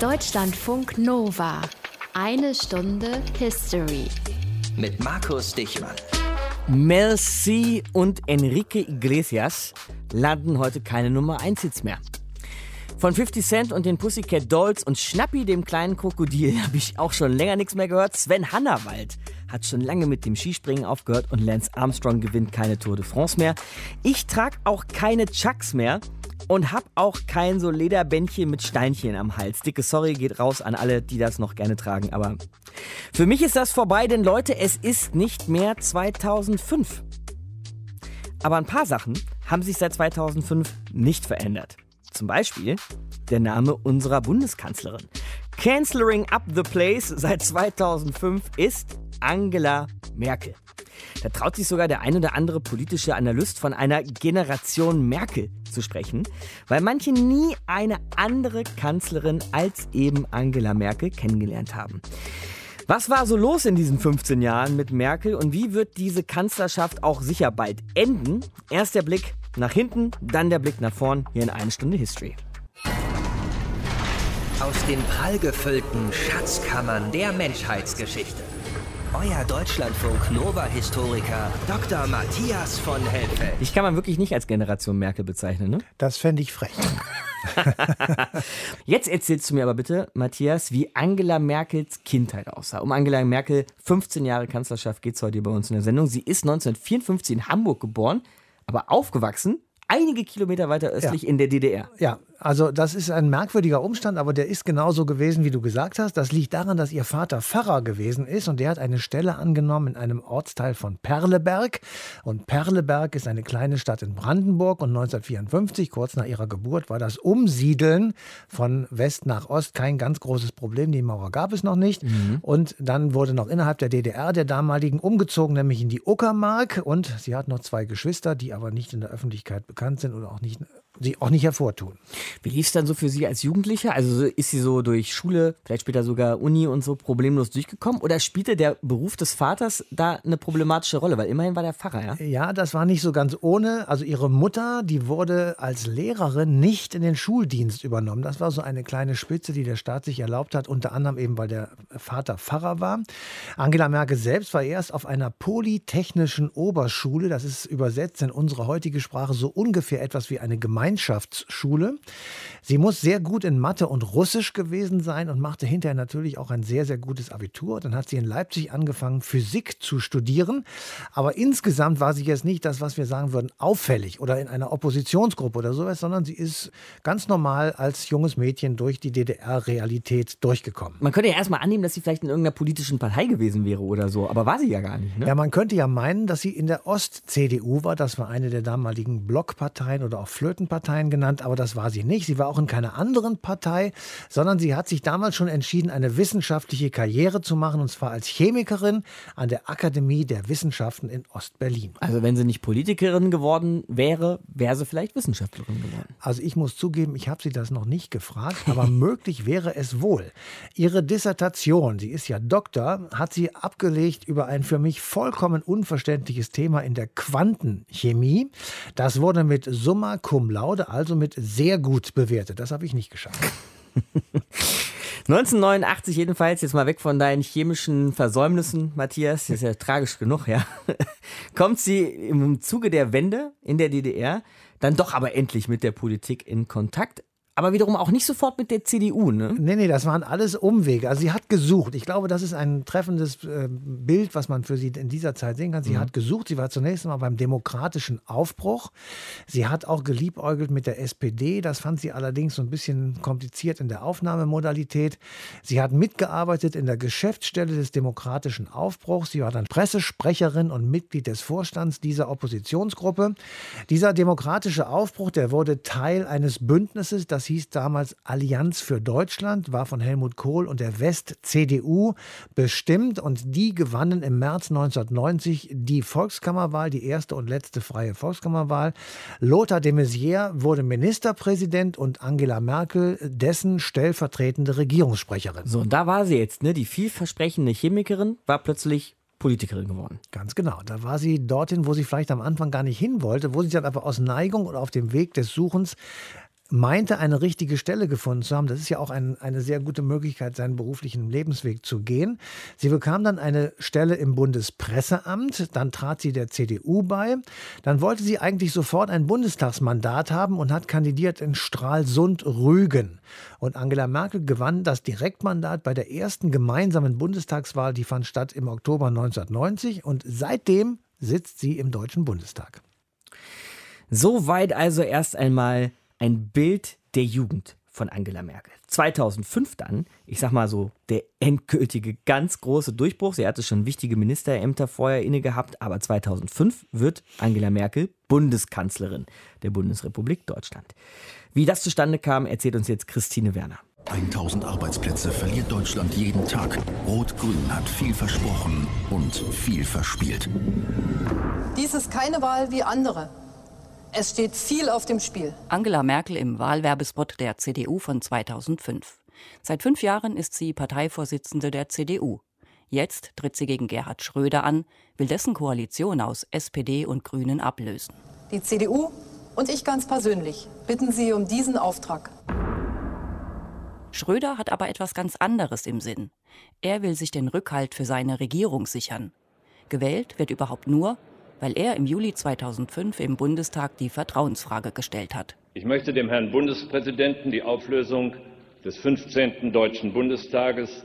Deutschlandfunk Nova. Eine Stunde History. Mit Markus Dichmann. Merci und Enrique Iglesias landen heute keine Nummer 1 Hits mehr. Von 50 Cent und den Pussycat Dolls und Schnappi, dem kleinen Krokodil, habe ich auch schon länger nichts mehr gehört. Sven Hannawald hat schon lange mit dem Skispringen aufgehört und Lance Armstrong gewinnt keine Tour de France mehr. Ich trage auch keine Chucks mehr und hab auch kein so Lederbändchen mit Steinchen am Hals. Dicke Sorry geht raus an alle, die das noch gerne tragen. Aber für mich ist das vorbei, denn Leute, es ist nicht mehr 2005. Aber ein paar Sachen haben sich seit 2005 nicht verändert. Zum Beispiel der Name unserer Bundeskanzlerin. Canceling up the place seit 2005 ist Angela Merkel. Da traut sich sogar der ein oder andere politische Analyst von einer Generation Merkel zu sprechen, weil manche nie eine andere Kanzlerin als eben Angela Merkel kennengelernt haben. Was war so los in diesen 15 Jahren mit Merkel und wie wird diese Kanzlerschaft auch sicher bald enden? Erst der Blick nach hinten, dann der Blick nach vorn hier in eine Stunde History. Aus den prallgefüllten Schatzkammern der Menschheitsgeschichte. Euer Deutschlandfunk Nova-Historiker Dr. Matthias von Helfeld. Ich kann man wirklich nicht als Generation Merkel bezeichnen, ne? Das fände ich frech. Jetzt erzählst du mir aber bitte, Matthias, wie Angela Merkels Kindheit aussah. Um Angela Merkel, 15 Jahre Kanzlerschaft, geht es heute bei uns in der Sendung. Sie ist 1954 in Hamburg geboren, aber aufgewachsen einige Kilometer weiter östlich ja. in der DDR. Ja, also das ist ein merkwürdiger Umstand, aber der ist genauso gewesen, wie du gesagt hast. Das liegt daran, dass ihr Vater Pfarrer gewesen ist und der hat eine Stelle angenommen in einem Ortsteil von Perleberg. Und Perleberg ist eine kleine Stadt in Brandenburg und 1954, kurz nach ihrer Geburt, war das Umsiedeln von West nach Ost kein ganz großes Problem. Die Mauer gab es noch nicht. Mhm. Und dann wurde noch innerhalb der DDR der damaligen umgezogen, nämlich in die Uckermark. Und sie hat noch zwei Geschwister, die aber nicht in der Öffentlichkeit bekannt sind oder auch nicht sie auch nicht hervortun. Wie lief es dann so für Sie als Jugendliche? Also ist sie so durch Schule, vielleicht später sogar Uni und so problemlos durchgekommen? Oder spielte der Beruf des Vaters da eine problematische Rolle? Weil immerhin war der Pfarrer, ja? Ja, das war nicht so ganz ohne. Also ihre Mutter, die wurde als Lehrerin nicht in den Schuldienst übernommen. Das war so eine kleine Spitze, die der Staat sich erlaubt hat, unter anderem eben, weil der Vater Pfarrer war. Angela Merkel selbst war erst auf einer polytechnischen Oberschule. Das ist übersetzt in unsere heutige Sprache so ungefähr etwas wie eine Gemeinde. Gemeinschaftsschule. Sie muss sehr gut in Mathe und Russisch gewesen sein und machte hinterher natürlich auch ein sehr, sehr gutes Abitur. Dann hat sie in Leipzig angefangen, Physik zu studieren. Aber insgesamt war sie jetzt nicht das, was wir sagen würden, auffällig oder in einer Oppositionsgruppe oder sowas, sondern sie ist ganz normal als junges Mädchen durch die DDR-Realität durchgekommen. Man könnte ja erstmal annehmen, dass sie vielleicht in irgendeiner politischen Partei gewesen wäre oder so, aber war sie ja gar nicht. Ne? Ja, man könnte ja meinen, dass sie in der Ost-CDU war. Das war eine der damaligen Blockparteien oder auch Flötenparteien. Parteien genannt, aber das war sie nicht. Sie war auch in keiner anderen Partei, sondern sie hat sich damals schon entschieden, eine wissenschaftliche Karriere zu machen, und zwar als Chemikerin an der Akademie der Wissenschaften in Ostberlin. Also wenn sie nicht Politikerin geworden wäre, wäre sie vielleicht Wissenschaftlerin geworden. Also ich muss zugeben, ich habe sie das noch nicht gefragt, aber möglich wäre es wohl. Ihre Dissertation, sie ist ja Doktor, hat sie abgelegt über ein für mich vollkommen unverständliches Thema in der Quantenchemie. Das wurde mit Summa Cum Laude Laude also mit sehr gut bewertet. Das habe ich nicht geschafft. 1989 jedenfalls, jetzt mal weg von deinen chemischen Versäumnissen, Matthias, das ist ja tragisch genug, ja, kommt sie im Zuge der Wende in der DDR dann doch aber endlich mit der Politik in Kontakt aber wiederum auch nicht sofort mit der CDU, ne? Nee, nee, das waren alles Umwege. Also sie hat gesucht. Ich glaube, das ist ein treffendes äh, Bild, was man für sie in dieser Zeit sehen kann. Sie mhm. hat gesucht. Sie war zunächst mal beim demokratischen Aufbruch. Sie hat auch geliebäugelt mit der SPD. Das fand sie allerdings so ein bisschen kompliziert in der Aufnahmemodalität. Sie hat mitgearbeitet in der Geschäftsstelle des demokratischen Aufbruchs. Sie war dann Pressesprecherin und Mitglied des Vorstands dieser Oppositionsgruppe. Dieser demokratische Aufbruch, der wurde Teil eines Bündnisses, das hieß damals Allianz für Deutschland, war von Helmut Kohl und der West-CDU bestimmt und die gewannen im März 1990 die Volkskammerwahl, die erste und letzte freie Volkskammerwahl. Lothar de Maizière wurde Ministerpräsident und Angela Merkel dessen stellvertretende Regierungssprecherin. So, und da war sie jetzt, ne? Die vielversprechende Chemikerin war plötzlich Politikerin geworden. Ganz genau. Da war sie dorthin, wo sie vielleicht am Anfang gar nicht hin wollte, wo sie dann aber aus Neigung oder auf dem Weg des Suchens meinte, eine richtige Stelle gefunden zu haben. Das ist ja auch ein, eine sehr gute Möglichkeit, seinen beruflichen Lebensweg zu gehen. Sie bekam dann eine Stelle im Bundespresseamt, dann trat sie der CDU bei. Dann wollte sie eigentlich sofort ein Bundestagsmandat haben und hat kandidiert in Stralsund-Rügen. Und Angela Merkel gewann das Direktmandat bei der ersten gemeinsamen Bundestagswahl, die fand statt im Oktober 1990 und seitdem sitzt sie im Deutschen Bundestag. Soweit also erst einmal ein Bild der Jugend von Angela Merkel. 2005 dann, ich sag mal so, der endgültige ganz große Durchbruch. Sie hatte schon wichtige Ministerämter vorher inne gehabt, aber 2005 wird Angela Merkel Bundeskanzlerin der Bundesrepublik Deutschland. Wie das zustande kam, erzählt uns jetzt Christine Werner. 1000 Arbeitsplätze verliert Deutschland jeden Tag. Rot-Grün hat viel versprochen und viel verspielt. Dies ist keine Wahl wie andere. Es steht viel auf dem Spiel. Angela Merkel im Wahlwerbespot der CDU von 2005. Seit fünf Jahren ist sie Parteivorsitzende der CDU. Jetzt tritt sie gegen Gerhard Schröder an, will dessen Koalition aus SPD und Grünen ablösen. Die CDU und ich ganz persönlich bitten Sie um diesen Auftrag. Schröder hat aber etwas ganz anderes im Sinn. Er will sich den Rückhalt für seine Regierung sichern. Gewählt wird überhaupt nur, weil er im Juli 2005 im Bundestag die Vertrauensfrage gestellt hat. Ich möchte dem Herrn Bundespräsidenten die Auflösung des 15. Deutschen Bundestages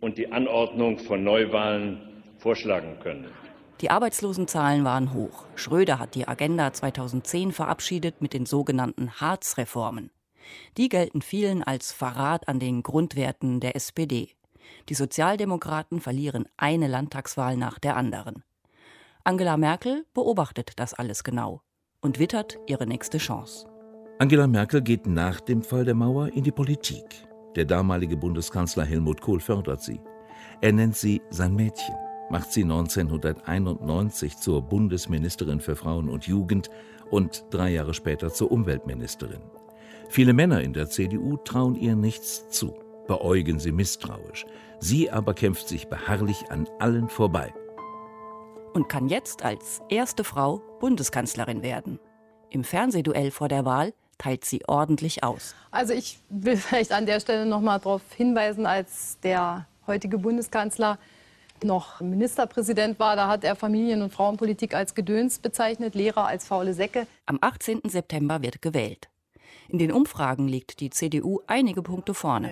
und die Anordnung von Neuwahlen vorschlagen können. Die Arbeitslosenzahlen waren hoch. Schröder hat die Agenda 2010 verabschiedet mit den sogenannten Harz-Reformen. Die gelten vielen als Verrat an den Grundwerten der SPD. Die Sozialdemokraten verlieren eine Landtagswahl nach der anderen. Angela Merkel beobachtet das alles genau und wittert ihre nächste Chance. Angela Merkel geht nach dem Fall der Mauer in die Politik. Der damalige Bundeskanzler Helmut Kohl fördert sie. Er nennt sie sein Mädchen, macht sie 1991 zur Bundesministerin für Frauen und Jugend und drei Jahre später zur Umweltministerin. Viele Männer in der CDU trauen ihr nichts zu, beäugen sie misstrauisch. Sie aber kämpft sich beharrlich an allen vorbei und kann jetzt als erste Frau Bundeskanzlerin werden. Im Fernsehduell vor der Wahl teilt sie ordentlich aus. Also ich will vielleicht an der Stelle noch mal darauf hinweisen, als der heutige Bundeskanzler noch Ministerpräsident war, da hat er Familien- und Frauenpolitik als Gedöns bezeichnet, Lehrer als faule Säcke. Am 18. September wird gewählt. In den Umfragen liegt die CDU einige Punkte vorne.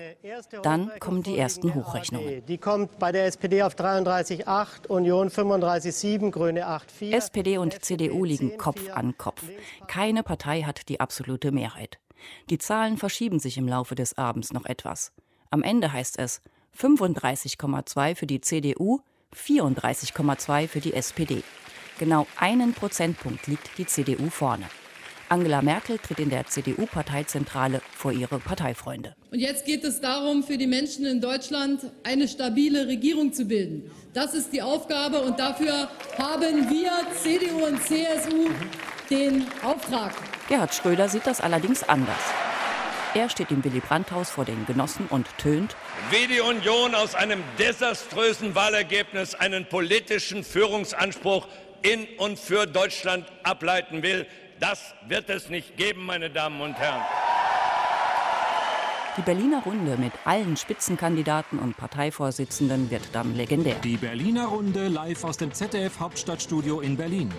Dann kommen die ersten Hochrechnungen. Die kommt bei der SPD auf 33,8, Union 35,7, Grüne 8,4. SPD und CDU liegen Kopf an Kopf. Keine Partei hat die absolute Mehrheit. Die Zahlen verschieben sich im Laufe des Abends noch etwas. Am Ende heißt es 35,2 für die CDU, 34,2 für die SPD. Genau einen Prozentpunkt liegt die CDU vorne. Angela Merkel tritt in der CDU-Parteizentrale vor ihre Parteifreunde. Und jetzt geht es darum, für die Menschen in Deutschland eine stabile Regierung zu bilden. Das ist die Aufgabe und dafür haben wir, CDU und CSU, den Auftrag. Gerhard Schröder sieht das allerdings anders. Er steht im Willy Brandt-Haus vor den Genossen und tönt. Wie die Union aus einem desaströsen Wahlergebnis einen politischen Führungsanspruch in und für Deutschland ableiten will, das wird es nicht geben, meine Damen und Herren. Die Berliner Runde mit allen Spitzenkandidaten und Parteivorsitzenden wird dann legendär. Die Berliner Runde live aus dem ZDF Hauptstadtstudio in Berlin.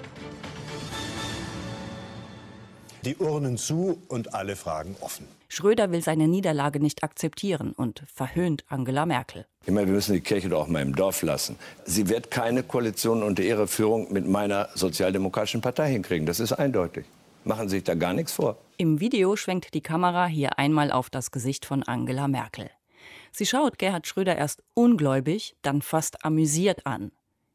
Die Urnen zu und alle Fragen offen. Schröder will seine Niederlage nicht akzeptieren und verhöhnt Angela Merkel. Ich meine, wir müssen die Kirche doch auch mal im Dorf lassen. Sie wird keine Koalition unter ihrer Führung mit meiner sozialdemokratischen Partei hinkriegen. Das ist eindeutig. Machen Sie sich da gar nichts vor. Im Video schwenkt die Kamera hier einmal auf das Gesicht von Angela Merkel. Sie schaut Gerhard Schröder erst ungläubig, dann fast amüsiert an.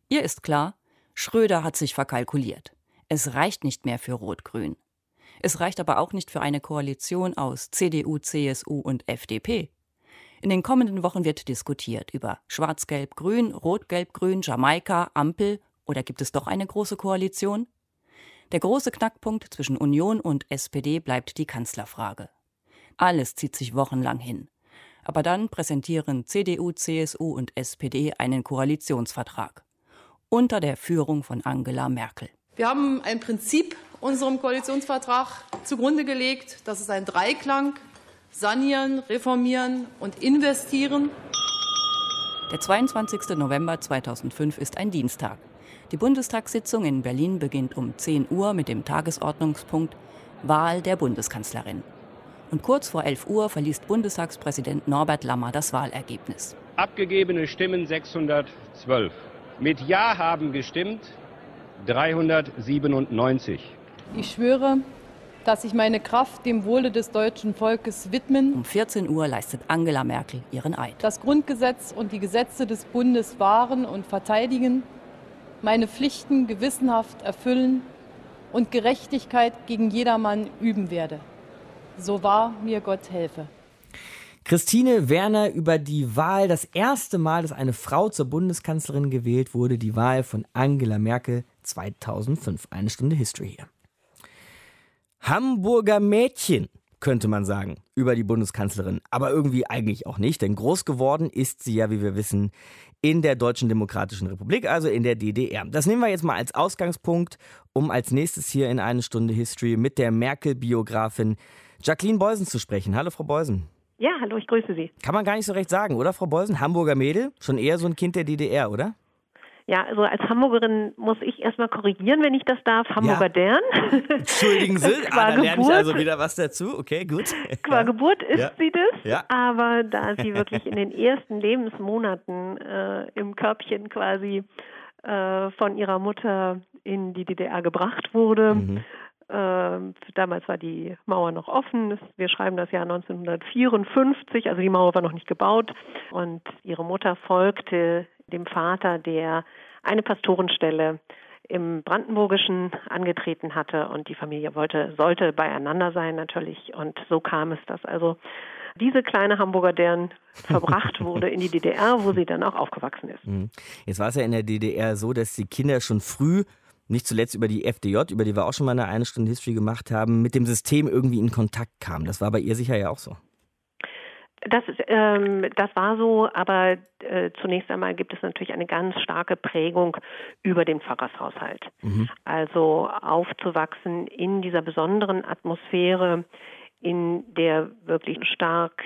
Ihr ist klar, Schröder hat sich verkalkuliert. Es reicht nicht mehr für Rot-Grün. Es reicht aber auch nicht für eine Koalition aus CDU, CSU und FDP. In den kommenden Wochen wird diskutiert über Schwarz-Gelb-Grün, Rot-Gelb-Grün, Jamaika, Ampel oder gibt es doch eine große Koalition? Der große Knackpunkt zwischen Union und SPD bleibt die Kanzlerfrage. Alles zieht sich wochenlang hin. Aber dann präsentieren CDU, CSU und SPD einen Koalitionsvertrag. Unter der Führung von Angela Merkel. Wir haben ein Prinzip unserem Koalitionsvertrag zugrunde gelegt. Das ist ein Dreiklang. Sanieren, reformieren und investieren. Der 22. November 2005 ist ein Dienstag. Die Bundestagssitzung in Berlin beginnt um 10 Uhr mit dem Tagesordnungspunkt Wahl der Bundeskanzlerin. Und kurz vor 11 Uhr verliest Bundestagspräsident Norbert Lammer das Wahlergebnis. Abgegebene Stimmen 612. Mit Ja haben gestimmt 397. Ich schwöre, dass ich meine Kraft dem Wohle des deutschen Volkes widmen. Um 14 Uhr leistet Angela Merkel ihren Eid. Das Grundgesetz und die Gesetze des Bundes wahren und verteidigen, meine Pflichten gewissenhaft erfüllen und Gerechtigkeit gegen jedermann üben werde. So wahr mir Gott helfe. Christine Werner über die Wahl, das erste Mal, dass eine Frau zur Bundeskanzlerin gewählt wurde, die Wahl von Angela Merkel 2005. Eine Stunde History hier. Hamburger Mädchen, könnte man sagen, über die Bundeskanzlerin. Aber irgendwie eigentlich auch nicht, denn groß geworden ist sie ja, wie wir wissen, in der Deutschen Demokratischen Republik, also in der DDR. Das nehmen wir jetzt mal als Ausgangspunkt, um als nächstes hier in eine Stunde History mit der Merkel-Biografin Jacqueline Beusen zu sprechen. Hallo, Frau Beusen. Ja, hallo, ich grüße Sie. Kann man gar nicht so recht sagen, oder, Frau Beusen? Hamburger Mädel, schon eher so ein Kind der DDR, oder? Ja, also als Hamburgerin muss ich erstmal korrigieren, wenn ich das darf. Hamburger ja. Dern. Entschuldigen Sie, ah, da lerne ich also wieder was dazu. Okay, gut. Qua ja. Geburt ist ja. sie das, ja. aber da sie wirklich in den ersten Lebensmonaten äh, im Körbchen quasi äh, von ihrer Mutter in die DDR gebracht wurde, mhm. äh, damals war die Mauer noch offen. Wir schreiben das Jahr 1954, also die Mauer war noch nicht gebaut. Und ihre Mutter folgte dem Vater, der eine Pastorenstelle im Brandenburgischen angetreten hatte und die Familie wollte, sollte beieinander sein natürlich und so kam es, dass also diese kleine Hamburger deren verbracht wurde in die DDR, wo sie dann auch aufgewachsen ist. Mhm. Jetzt war es ja in der DDR so, dass die Kinder schon früh nicht zuletzt über die FDJ, über die wir auch schon mal eine eine Stunde History gemacht haben, mit dem System irgendwie in Kontakt kamen. Das war bei ihr sicher ja auch so. Das, ähm, das war so, aber äh, zunächst einmal gibt es natürlich eine ganz starke Prägung über den Pfarrershaushalt. Mhm. Also aufzuwachsen in dieser besonderen Atmosphäre, in der wirklich stark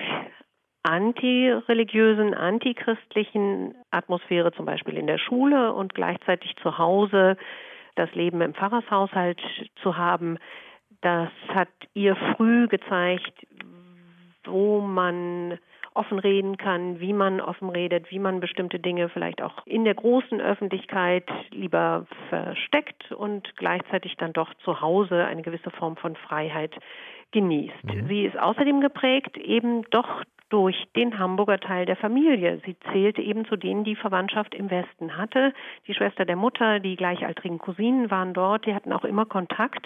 antireligiösen, antichristlichen Atmosphäre, zum Beispiel in der Schule und gleichzeitig zu Hause das Leben im Pfarrershaushalt zu haben, das hat ihr früh gezeigt, wo man offen reden kann, wie man offen redet, wie man bestimmte Dinge vielleicht auch in der großen Öffentlichkeit lieber versteckt und gleichzeitig dann doch zu Hause eine gewisse Form von Freiheit genießt. Mhm. Sie ist außerdem geprägt eben doch durch den Hamburger Teil der Familie. Sie zählte eben zu denen, die Verwandtschaft im Westen hatte. Die Schwester der Mutter, die gleichaltrigen Cousinen waren dort, die hatten auch immer Kontakt.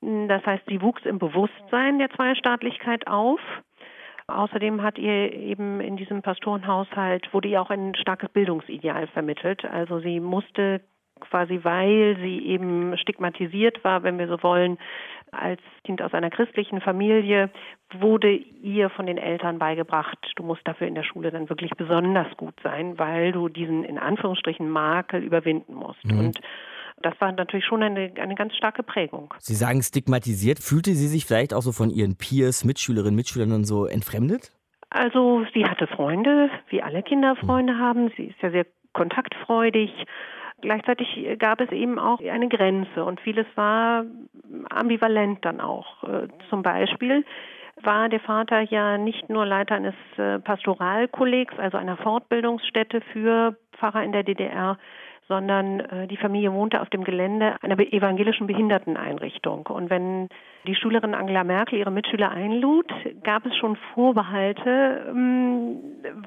Das heißt, sie wuchs im Bewusstsein der Zweistaatlichkeit auf. Außerdem hat ihr eben in diesem Pastorenhaushalt wurde ihr auch ein starkes Bildungsideal vermittelt. Also sie musste quasi, weil sie eben stigmatisiert war, wenn wir so wollen, als Kind aus einer christlichen Familie, wurde ihr von den Eltern beigebracht, du musst dafür in der Schule dann wirklich besonders gut sein, weil du diesen in Anführungsstrichen Makel überwinden musst. Mhm. Und das war natürlich schon eine, eine ganz starke Prägung. Sie sagen stigmatisiert. Fühlte sie sich vielleicht auch so von ihren Peers, Mitschülerinnen, Mitschülern und so entfremdet? Also sie hatte Freunde, wie alle Kinder Freunde haben. Sie ist ja sehr kontaktfreudig. Gleichzeitig gab es eben auch eine Grenze und vieles war ambivalent dann auch. Äh, zum Beispiel war der Vater ja nicht nur Leiter eines äh, Pastoralkollegs, also einer Fortbildungsstätte für Pfarrer in der DDR, sondern äh, die Familie wohnte auf dem Gelände einer evangelischen Behinderteneinrichtung. Und wenn die Schülerin Angela Merkel ihre Mitschüler einlud, gab es schon Vorbehalte, ähm,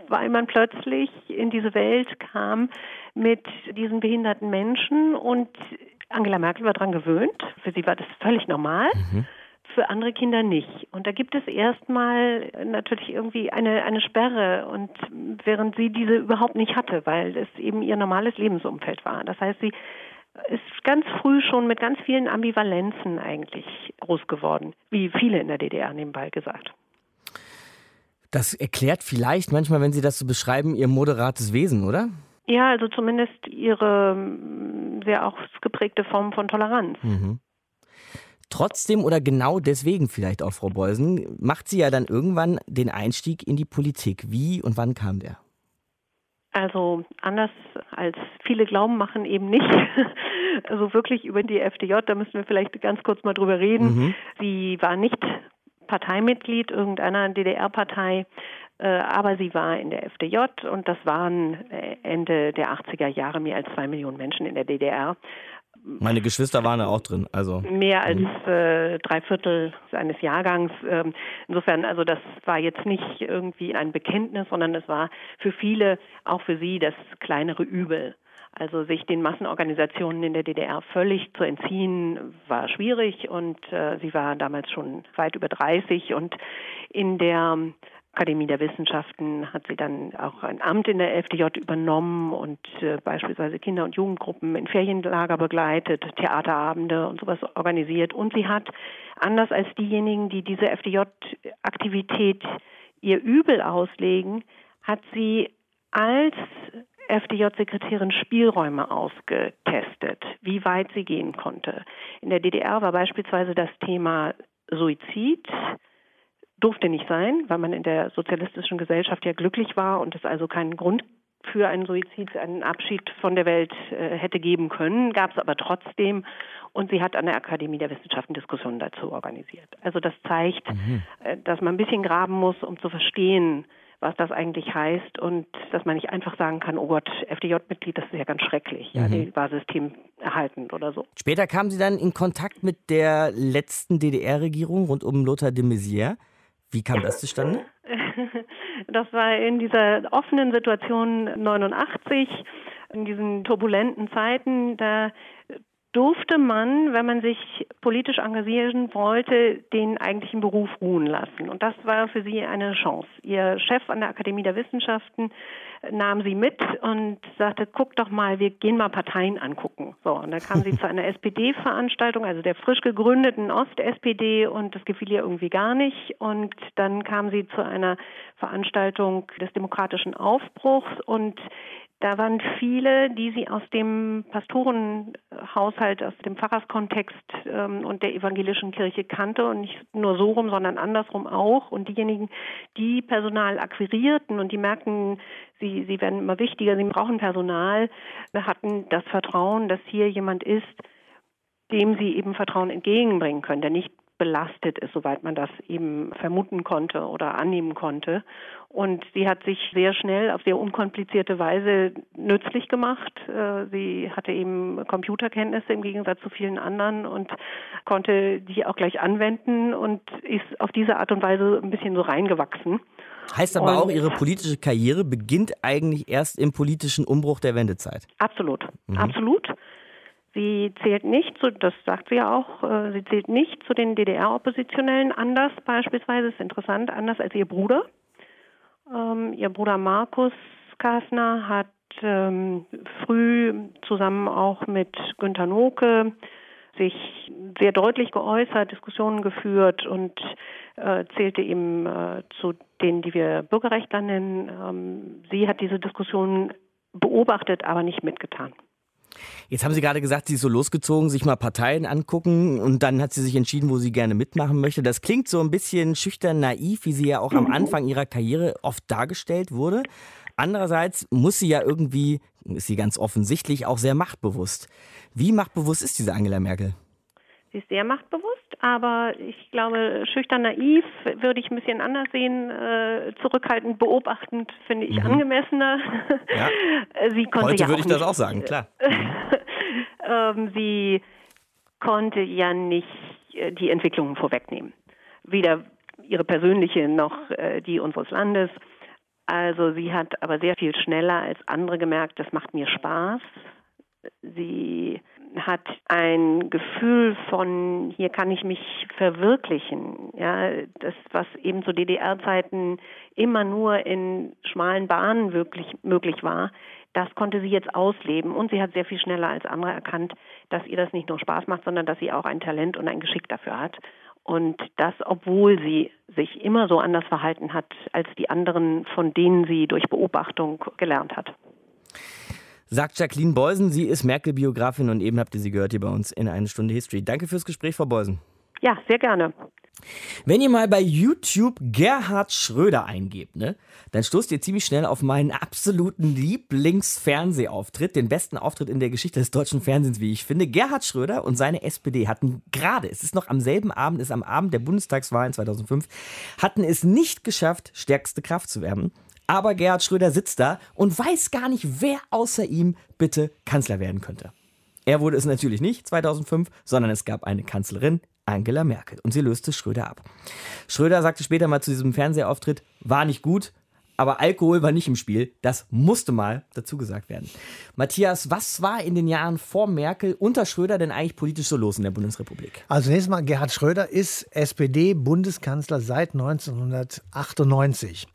weil man plötzlich in diese Welt kam mit diesen behinderten Menschen und Angela Merkel war daran gewöhnt. Für sie war das völlig normal. Mhm für andere Kinder nicht. Und da gibt es erstmal natürlich irgendwie eine, eine Sperre und während sie diese überhaupt nicht hatte, weil es eben ihr normales Lebensumfeld war. Das heißt, sie ist ganz früh schon mit ganz vielen Ambivalenzen eigentlich groß geworden, wie viele in der DDR nebenbei gesagt. Das erklärt vielleicht manchmal, wenn Sie das so beschreiben, Ihr moderates Wesen, oder? Ja, also zumindest ihre sehr ausgeprägte Form von Toleranz. Mhm. Trotzdem oder genau deswegen vielleicht auch, Frau Beusen, macht sie ja dann irgendwann den Einstieg in die Politik. Wie und wann kam der? Also anders als viele glauben, machen eben nicht. Also wirklich über die FDJ, da müssen wir vielleicht ganz kurz mal drüber reden. Mhm. Sie war nicht Parteimitglied irgendeiner DDR-Partei, äh, aber sie war in der FDJ und das waren äh, Ende der 80er Jahre mehr als zwei Millionen Menschen in der DDR. Meine Geschwister waren da auch drin, also mehr als mhm. äh, drei Viertel seines Jahrgangs. Ähm, insofern, also das war jetzt nicht irgendwie ein Bekenntnis, sondern es war für viele, auch für sie, das kleinere Übel. Also sich den Massenorganisationen in der DDR völlig zu entziehen, war schwierig und äh, sie war damals schon weit über 30 und in der Akademie der Wissenschaften hat sie dann auch ein Amt in der FDJ übernommen und äh, beispielsweise Kinder- und Jugendgruppen in Ferienlager begleitet, Theaterabende und sowas organisiert. Und sie hat, anders als diejenigen, die diese FDJ-Aktivität ihr übel auslegen, hat sie als FDJ-Sekretärin Spielräume ausgetestet, wie weit sie gehen konnte. In der DDR war beispielsweise das Thema Suizid durfte nicht sein, weil man in der sozialistischen Gesellschaft ja glücklich war und es also keinen Grund für einen Suizid, einen Abschied von der Welt äh, hätte geben können, gab es aber trotzdem. Und sie hat an der Akademie der Wissenschaften Diskussionen dazu organisiert. Also das zeigt, mhm. äh, dass man ein bisschen graben muss, um zu verstehen, was das eigentlich heißt und dass man nicht einfach sagen kann, oh Gott, FDJ-Mitglied, das ist ja ganz schrecklich, mhm. ja, die war systemerhaltend oder so. Später kamen Sie dann in Kontakt mit der letzten DDR-Regierung rund um Lothar de Maizière. Wie kam das zustande? Das war in dieser offenen Situation 89, in diesen turbulenten Zeiten, da durfte man, wenn man sich politisch engagieren wollte, den eigentlichen Beruf ruhen lassen. Und das war für sie eine Chance. Ihr Chef an der Akademie der Wissenschaften nahm sie mit und sagte, guck doch mal, wir gehen mal Parteien angucken. So, und dann kam sie zu einer SPD-Veranstaltung, also der frisch gegründeten Ost-SPD und das gefiel ihr irgendwie gar nicht. Und dann kam sie zu einer Veranstaltung des demokratischen Aufbruchs und da waren viele, die sie aus dem Pastorenhaushalt, aus dem Pfarrerskontext ähm, und der evangelischen Kirche kannte und nicht nur so rum, sondern andersrum auch. Und diejenigen, die Personal akquirierten und die merkten, sie, sie werden immer wichtiger, sie brauchen Personal, hatten das Vertrauen, dass hier jemand ist, dem sie eben Vertrauen entgegenbringen können, der nicht belastet ist, soweit man das eben vermuten konnte oder annehmen konnte. Und sie hat sich sehr schnell auf sehr unkomplizierte Weise nützlich gemacht. Äh, sie hatte eben Computerkenntnisse im Gegensatz zu vielen anderen und konnte die auch gleich anwenden und ist auf diese Art und Weise ein bisschen so reingewachsen. Heißt aber und auch, Ihre politische Karriere beginnt eigentlich erst im politischen Umbruch der Wendezeit. Absolut, mhm. absolut. Sie zählt nicht zu, das sagt sie ja auch, äh, sie zählt nicht zu den DDR-Oppositionellen anders beispielsweise, ist interessant, anders als ihr Bruder. Ähm, ihr Bruder Markus Kastner hat ähm, früh zusammen auch mit Günter Noke sich sehr deutlich geäußert, Diskussionen geführt und äh, zählte eben äh, zu denen, die wir Bürgerrechtler nennen. Ähm, sie hat diese Diskussionen beobachtet, aber nicht mitgetan. Jetzt haben Sie gerade gesagt, sie ist so losgezogen, sich mal Parteien angucken und dann hat sie sich entschieden, wo sie gerne mitmachen möchte. Das klingt so ein bisschen schüchtern naiv, wie sie ja auch am mhm. Anfang ihrer Karriere oft dargestellt wurde. Andererseits muss sie ja irgendwie, ist sie ganz offensichtlich auch sehr machtbewusst. Wie machtbewusst ist diese Angela Merkel? Sie ist sehr machtbewusst, aber ich glaube, schüchtern naiv würde ich ein bisschen anders sehen. Äh, zurückhaltend, beobachtend finde ich mhm. angemessener. Ja. Sie konnte Heute ja würde ich das auch sagen, klar. ähm, sie konnte ja nicht äh, die Entwicklungen vorwegnehmen. Weder ihre persönliche noch äh, die unseres Landes. Also sie hat aber sehr viel schneller als andere gemerkt, das macht mir Spaß. Sie hat ein Gefühl von, hier kann ich mich verwirklichen. Ja, das, was eben zu DDR-Zeiten immer nur in schmalen Bahnen wirklich möglich war, das konnte sie jetzt ausleben. Und sie hat sehr viel schneller als andere erkannt, dass ihr das nicht nur Spaß macht, sondern dass sie auch ein Talent und ein Geschick dafür hat. Und das, obwohl sie sich immer so anders verhalten hat als die anderen, von denen sie durch Beobachtung gelernt hat. Sagt Jacqueline Beusen. Sie ist Merkel-Biografin und eben habt ihr sie gehört hier bei uns in eine Stunde History. Danke fürs Gespräch, Frau Beusen. Ja, sehr gerne. Wenn ihr mal bei YouTube Gerhard Schröder eingebt, ne, dann stoßt ihr ziemlich schnell auf meinen absoluten Lieblingsfernsehauftritt, den besten Auftritt in der Geschichte des deutschen Fernsehens, wie ich finde. Gerhard Schröder und seine SPD hatten gerade, es ist noch am selben Abend, ist am Abend der Bundestagswahlen 2005, hatten es nicht geschafft, stärkste Kraft zu werden. Aber Gerhard Schröder sitzt da und weiß gar nicht, wer außer ihm bitte Kanzler werden könnte. Er wurde es natürlich nicht 2005, sondern es gab eine Kanzlerin, Angela Merkel. Und sie löste Schröder ab. Schröder sagte später mal zu diesem Fernsehauftritt, war nicht gut, aber Alkohol war nicht im Spiel. Das musste mal dazu gesagt werden. Matthias, was war in den Jahren vor Merkel unter Schröder denn eigentlich politisch so los in der Bundesrepublik? Also nächstes Mal, Gerhard Schröder ist SPD-Bundeskanzler seit 1998.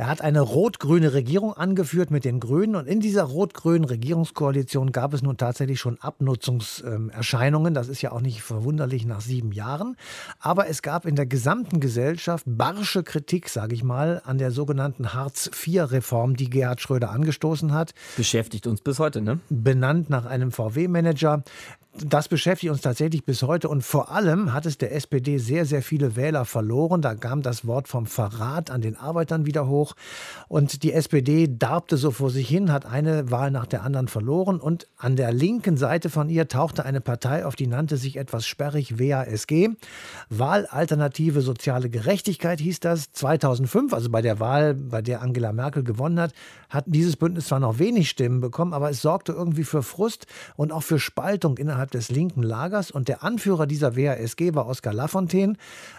Er hat eine rot-grüne Regierung angeführt mit den Grünen und in dieser rot-grünen Regierungskoalition gab es nun tatsächlich schon Abnutzungserscheinungen. Das ist ja auch nicht verwunderlich nach sieben Jahren. Aber es gab in der gesamten Gesellschaft barsche Kritik, sage ich mal, an der sogenannten Hartz-IV-Reform, die Gerhard Schröder angestoßen hat. Beschäftigt uns bis heute, ne? Benannt nach einem VW-Manager das beschäftigt uns tatsächlich bis heute und vor allem hat es der SPD sehr, sehr viele Wähler verloren. Da kam das Wort vom Verrat an den Arbeitern wieder hoch und die SPD darbte so vor sich hin, hat eine Wahl nach der anderen verloren und an der linken Seite von ihr tauchte eine Partei auf, die nannte sich etwas sperrig WASG. Wahlalternative Soziale Gerechtigkeit hieß das. 2005, also bei der Wahl, bei der Angela Merkel gewonnen hat, hat dieses Bündnis zwar noch wenig Stimmen bekommen, aber es sorgte irgendwie für Frust und auch für Spaltung innerhalb innerhalb des linken Lagers und der Anführer dieser WASG war Oskar Lafontaine.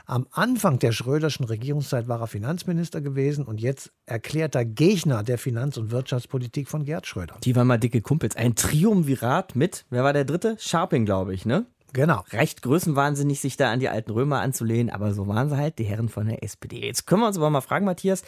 Am Anfang der Schröderschen Regierungszeit war er Finanzminister gewesen und jetzt erklärter Gegner der Finanz- und Wirtschaftspolitik von Gerd Schröder. Die waren mal dicke Kumpels. Ein Triumvirat mit, wer war der dritte? Scharping, glaube ich, ne? Genau. Recht größenwahnsinnig, sich da an die alten Römer anzulehnen, aber so waren sie halt, die Herren von der SPD. Jetzt können wir uns aber mal fragen, Matthias,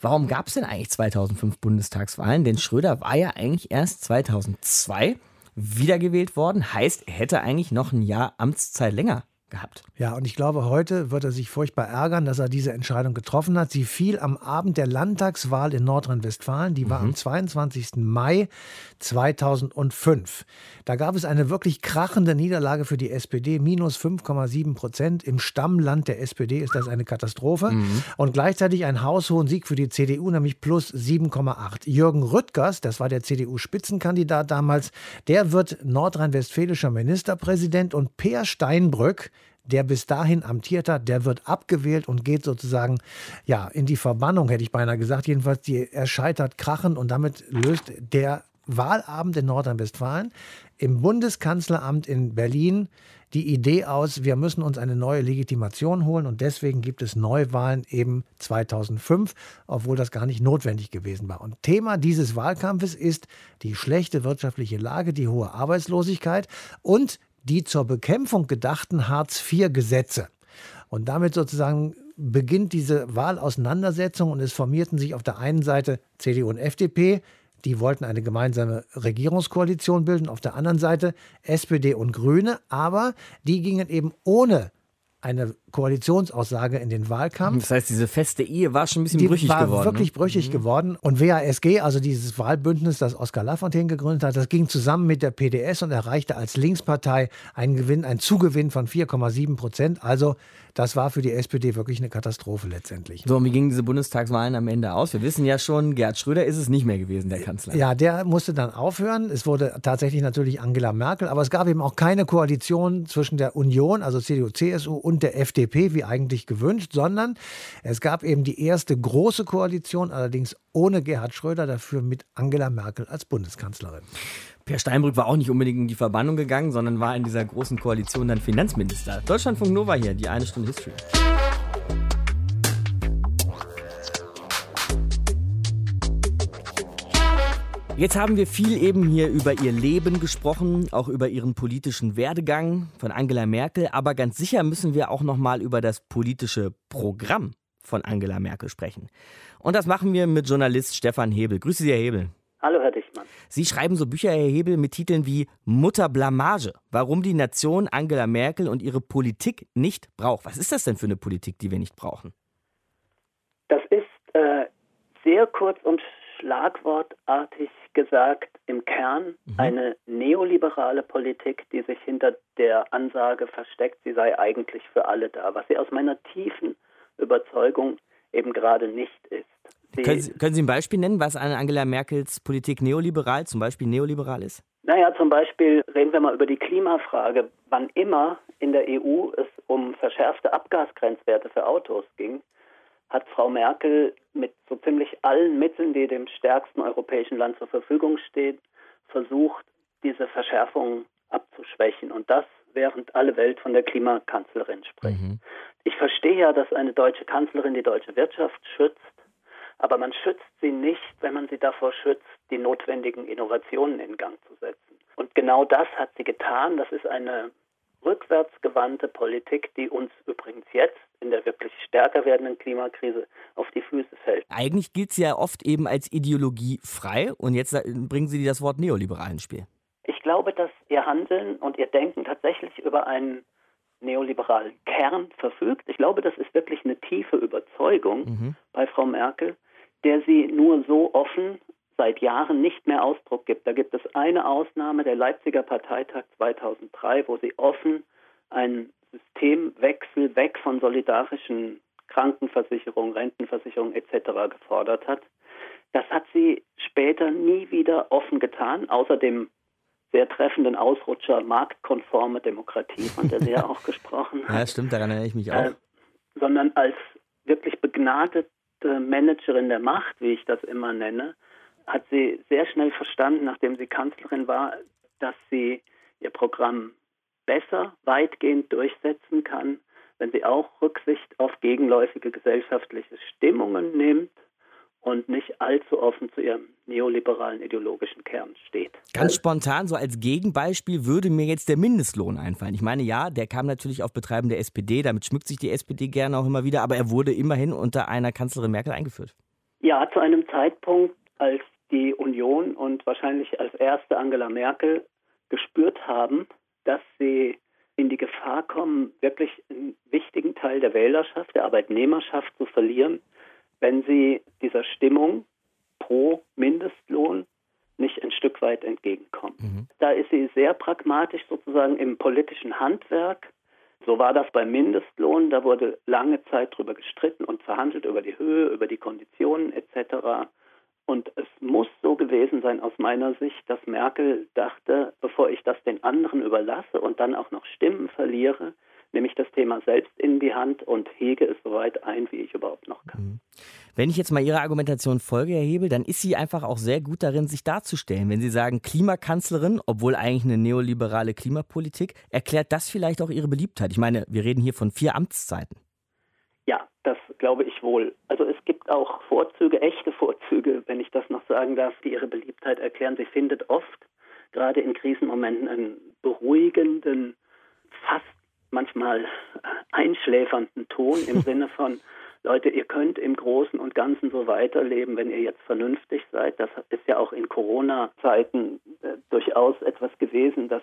warum gab es denn eigentlich 2005 Bundestagswahlen? Denn Schröder war ja eigentlich erst 2002 wiedergewählt worden. Heißt, er hätte eigentlich noch ein Jahr Amtszeit länger gehabt. Ja, und ich glaube, heute wird er sich furchtbar ärgern, dass er diese Entscheidung getroffen hat. Sie fiel am Abend der Landtagswahl in Nordrhein-Westfalen. Die war mhm. am 22. Mai 2005. Da gab es eine wirklich krachende Niederlage für die SPD, minus 5,7 Prozent. Im Stammland der SPD ist das eine Katastrophe. Mhm. Und gleichzeitig ein haushohen Sieg für die CDU, nämlich plus 7,8. Jürgen Rüttgers, das war der CDU-Spitzenkandidat damals, der wird nordrhein-westfälischer Ministerpräsident und Peer Steinbrück, der bis dahin amtiert hat, der wird abgewählt und geht sozusagen ja in die Verbannung, hätte ich beinahe gesagt. Jedenfalls, die, er scheitert krachen und damit löst der Wahlabend in Nordrhein-Westfalen im Bundeskanzleramt in Berlin die Idee aus, wir müssen uns eine neue Legitimation holen und deswegen gibt es Neuwahlen eben 2005, obwohl das gar nicht notwendig gewesen war. Und Thema dieses Wahlkampfes ist die schlechte wirtschaftliche Lage, die hohe Arbeitslosigkeit und die zur Bekämpfung gedachten Hartz-IV-Gesetze. Und damit sozusagen beginnt diese Wahlauseinandersetzung und es formierten sich auf der einen Seite CDU und FDP, die wollten eine gemeinsame Regierungskoalition bilden, auf der anderen Seite SPD und Grüne, aber die gingen eben ohne eine Koalitionsaussage in den Wahlkampf. Das heißt, diese feste Ehe war schon ein bisschen die brüchig war geworden. wirklich ne? brüchig mhm. geworden. Und WASG, also dieses Wahlbündnis, das Oskar Lafontaine gegründet hat, das ging zusammen mit der PDS und erreichte als Linkspartei einen Gewinn, einen Zugewinn von 4,7 Prozent. Also das war für die SPD wirklich eine Katastrophe letztendlich. So, und wie gingen diese Bundestagswahlen am Ende aus? Wir wissen ja schon, Gerd Schröder ist es nicht mehr gewesen, der Kanzler. Ja, der musste dann aufhören. Es wurde tatsächlich natürlich Angela Merkel, aber es gab eben auch keine Koalition zwischen der Union, also CDU, CSU und der FDP, wie eigentlich gewünscht, sondern es gab eben die erste große Koalition, allerdings ohne Gerhard Schröder, dafür mit Angela Merkel als Bundeskanzlerin. Per Steinbrück war auch nicht unbedingt in die Verbannung gegangen, sondern war in dieser großen Koalition dann Finanzminister. Deutschlandfunk Nova hier, die eine Stunde History. Jetzt haben wir viel eben hier über ihr Leben gesprochen, auch über ihren politischen Werdegang von Angela Merkel, aber ganz sicher müssen wir auch noch mal über das politische Programm von Angela Merkel sprechen. Und das machen wir mit Journalist Stefan Hebel. Grüße Sie, Herr Hebel. Hallo, Herr Dichtmann. Sie schreiben so Bücher, Herr Hebel, mit Titeln wie Mutterblamage, warum die Nation Angela Merkel und ihre Politik nicht braucht. Was ist das denn für eine Politik, die wir nicht brauchen? Das ist äh, sehr kurz und schlagwortartig gesagt im Kern mhm. eine neoliberale Politik, die sich hinter der Ansage versteckt, sie sei eigentlich für alle da, was sie aus meiner tiefen Überzeugung eben gerade nicht ist. Sie, können, Sie, können Sie ein Beispiel nennen, was an Angela Merkels Politik neoliberal, zum Beispiel neoliberal ist? Naja, zum Beispiel reden wir mal über die Klimafrage. Wann immer in der EU es um verschärfte Abgasgrenzwerte für Autos ging, hat Frau Merkel mit so ziemlich allen Mitteln, die dem stärksten europäischen Land zur Verfügung stehen, versucht, diese Verschärfungen abzuschwächen. Und das, während alle Welt von der Klimakanzlerin spricht. Mhm. Ich verstehe ja, dass eine deutsche Kanzlerin die deutsche Wirtschaft schützt, aber man schützt sie nicht, wenn man sie davor schützt, die notwendigen Innovationen in Gang zu setzen. Und genau das hat sie getan. Das ist eine rückwärtsgewandte Politik, die uns übrigens jetzt in der wirklich stärker werdenden Klimakrise auf die Füße fällt. Eigentlich gilt sie ja oft eben als ideologiefrei und jetzt bringen Sie das Wort neoliberal ins Spiel. Ich glaube, dass Ihr Handeln und Ihr Denken tatsächlich über einen neoliberalen Kern verfügt. Ich glaube, das ist wirklich eine tiefe Überzeugung mhm. bei Frau Merkel, der sie nur so offen seit Jahren nicht mehr Ausdruck gibt. Da gibt es eine Ausnahme, der Leipziger Parteitag 2003, wo sie offen einen Systemwechsel weg von solidarischen Krankenversicherungen, Rentenversicherungen etc. gefordert hat. Das hat sie später nie wieder offen getan, außer dem sehr treffenden Ausrutscher marktkonforme Demokratie, von der Sie ja auch gesprochen haben. Ja, stimmt, daran erinnere ich mich auch. Äh, sondern als wirklich begnadete Managerin der Macht, wie ich das immer nenne, hat sie sehr schnell verstanden, nachdem sie Kanzlerin war, dass sie ihr Programm besser weitgehend durchsetzen kann, wenn sie auch Rücksicht auf gegenläufige gesellschaftliche Stimmungen nimmt und nicht allzu offen zu ihrem neoliberalen ideologischen Kern steht. Ganz spontan, so als Gegenbeispiel würde mir jetzt der Mindestlohn einfallen. Ich meine, ja, der kam natürlich auf Betreiben der SPD, damit schmückt sich die SPD gerne auch immer wieder, aber er wurde immerhin unter einer Kanzlerin Merkel eingeführt. Ja, zu einem Zeitpunkt, als die Union und wahrscheinlich als erste Angela Merkel gespürt haben, dass sie in die Gefahr kommen, wirklich einen wichtigen Teil der Wählerschaft, der Arbeitnehmerschaft zu verlieren, wenn sie dieser Stimmung pro Mindestlohn nicht ein Stück weit entgegenkommen. Mhm. Da ist sie sehr pragmatisch sozusagen im politischen Handwerk. So war das beim Mindestlohn. Da wurde lange Zeit darüber gestritten und verhandelt über die Höhe, über die Konditionen etc. Und es muss so gewesen sein aus meiner Sicht, dass Merkel dachte, bevor ich das den anderen überlasse und dann auch noch Stimmen verliere, nehme ich das Thema selbst in die Hand und hege es so weit ein, wie ich überhaupt noch kann. Mhm. Wenn ich jetzt mal Ihrer Argumentation Folge erhebe, dann ist sie einfach auch sehr gut darin, sich darzustellen. Wenn Sie sagen Klimakanzlerin, obwohl eigentlich eine neoliberale Klimapolitik, erklärt das vielleicht auch Ihre Beliebtheit? Ich meine, wir reden hier von vier Amtszeiten. Ja, das glaube ich wohl. Also auch Vorzüge, echte Vorzüge, wenn ich das noch sagen darf, die ihre Beliebtheit erklären. Sie findet oft, gerade in Krisenmomenten, einen beruhigenden, fast manchmal einschläfernden Ton im Sinne von, Leute, ihr könnt im Großen und Ganzen so weiterleben, wenn ihr jetzt vernünftig seid. Das ist ja auch in Corona-Zeiten äh, durchaus etwas gewesen, das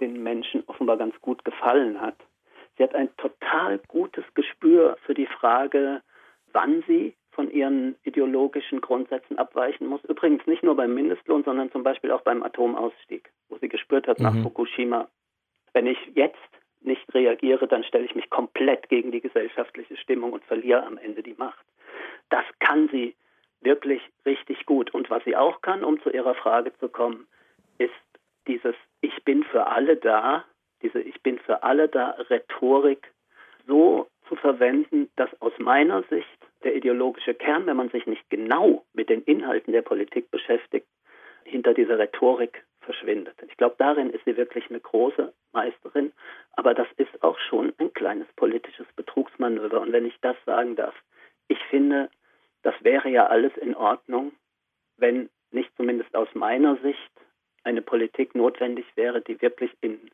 den Menschen offenbar ganz gut gefallen hat. Sie hat ein total gutes Gespür für die Frage, wann sie von ihren ideologischen Grundsätzen abweichen muss. Übrigens nicht nur beim Mindestlohn, sondern zum Beispiel auch beim Atomausstieg, wo sie gespürt hat mhm. nach Fukushima, wenn ich jetzt nicht reagiere, dann stelle ich mich komplett gegen die gesellschaftliche Stimmung und verliere am Ende die Macht. Das kann sie wirklich richtig gut. Und was sie auch kann, um zu Ihrer Frage zu kommen, ist dieses Ich bin für alle da, diese Ich bin für alle da Rhetorik so zu verwenden, dass aus meiner Sicht der ideologische Kern, wenn man sich nicht genau mit den Inhalten der Politik beschäftigt, hinter dieser Rhetorik verschwindet. Ich glaube, darin ist sie wirklich eine große Meisterin, aber das ist auch schon ein kleines politisches Betrugsmanöver. Und wenn ich das sagen darf, ich finde, das wäre ja alles in Ordnung, wenn nicht zumindest aus meiner Sicht eine Politik notwendig wäre, die wirklich in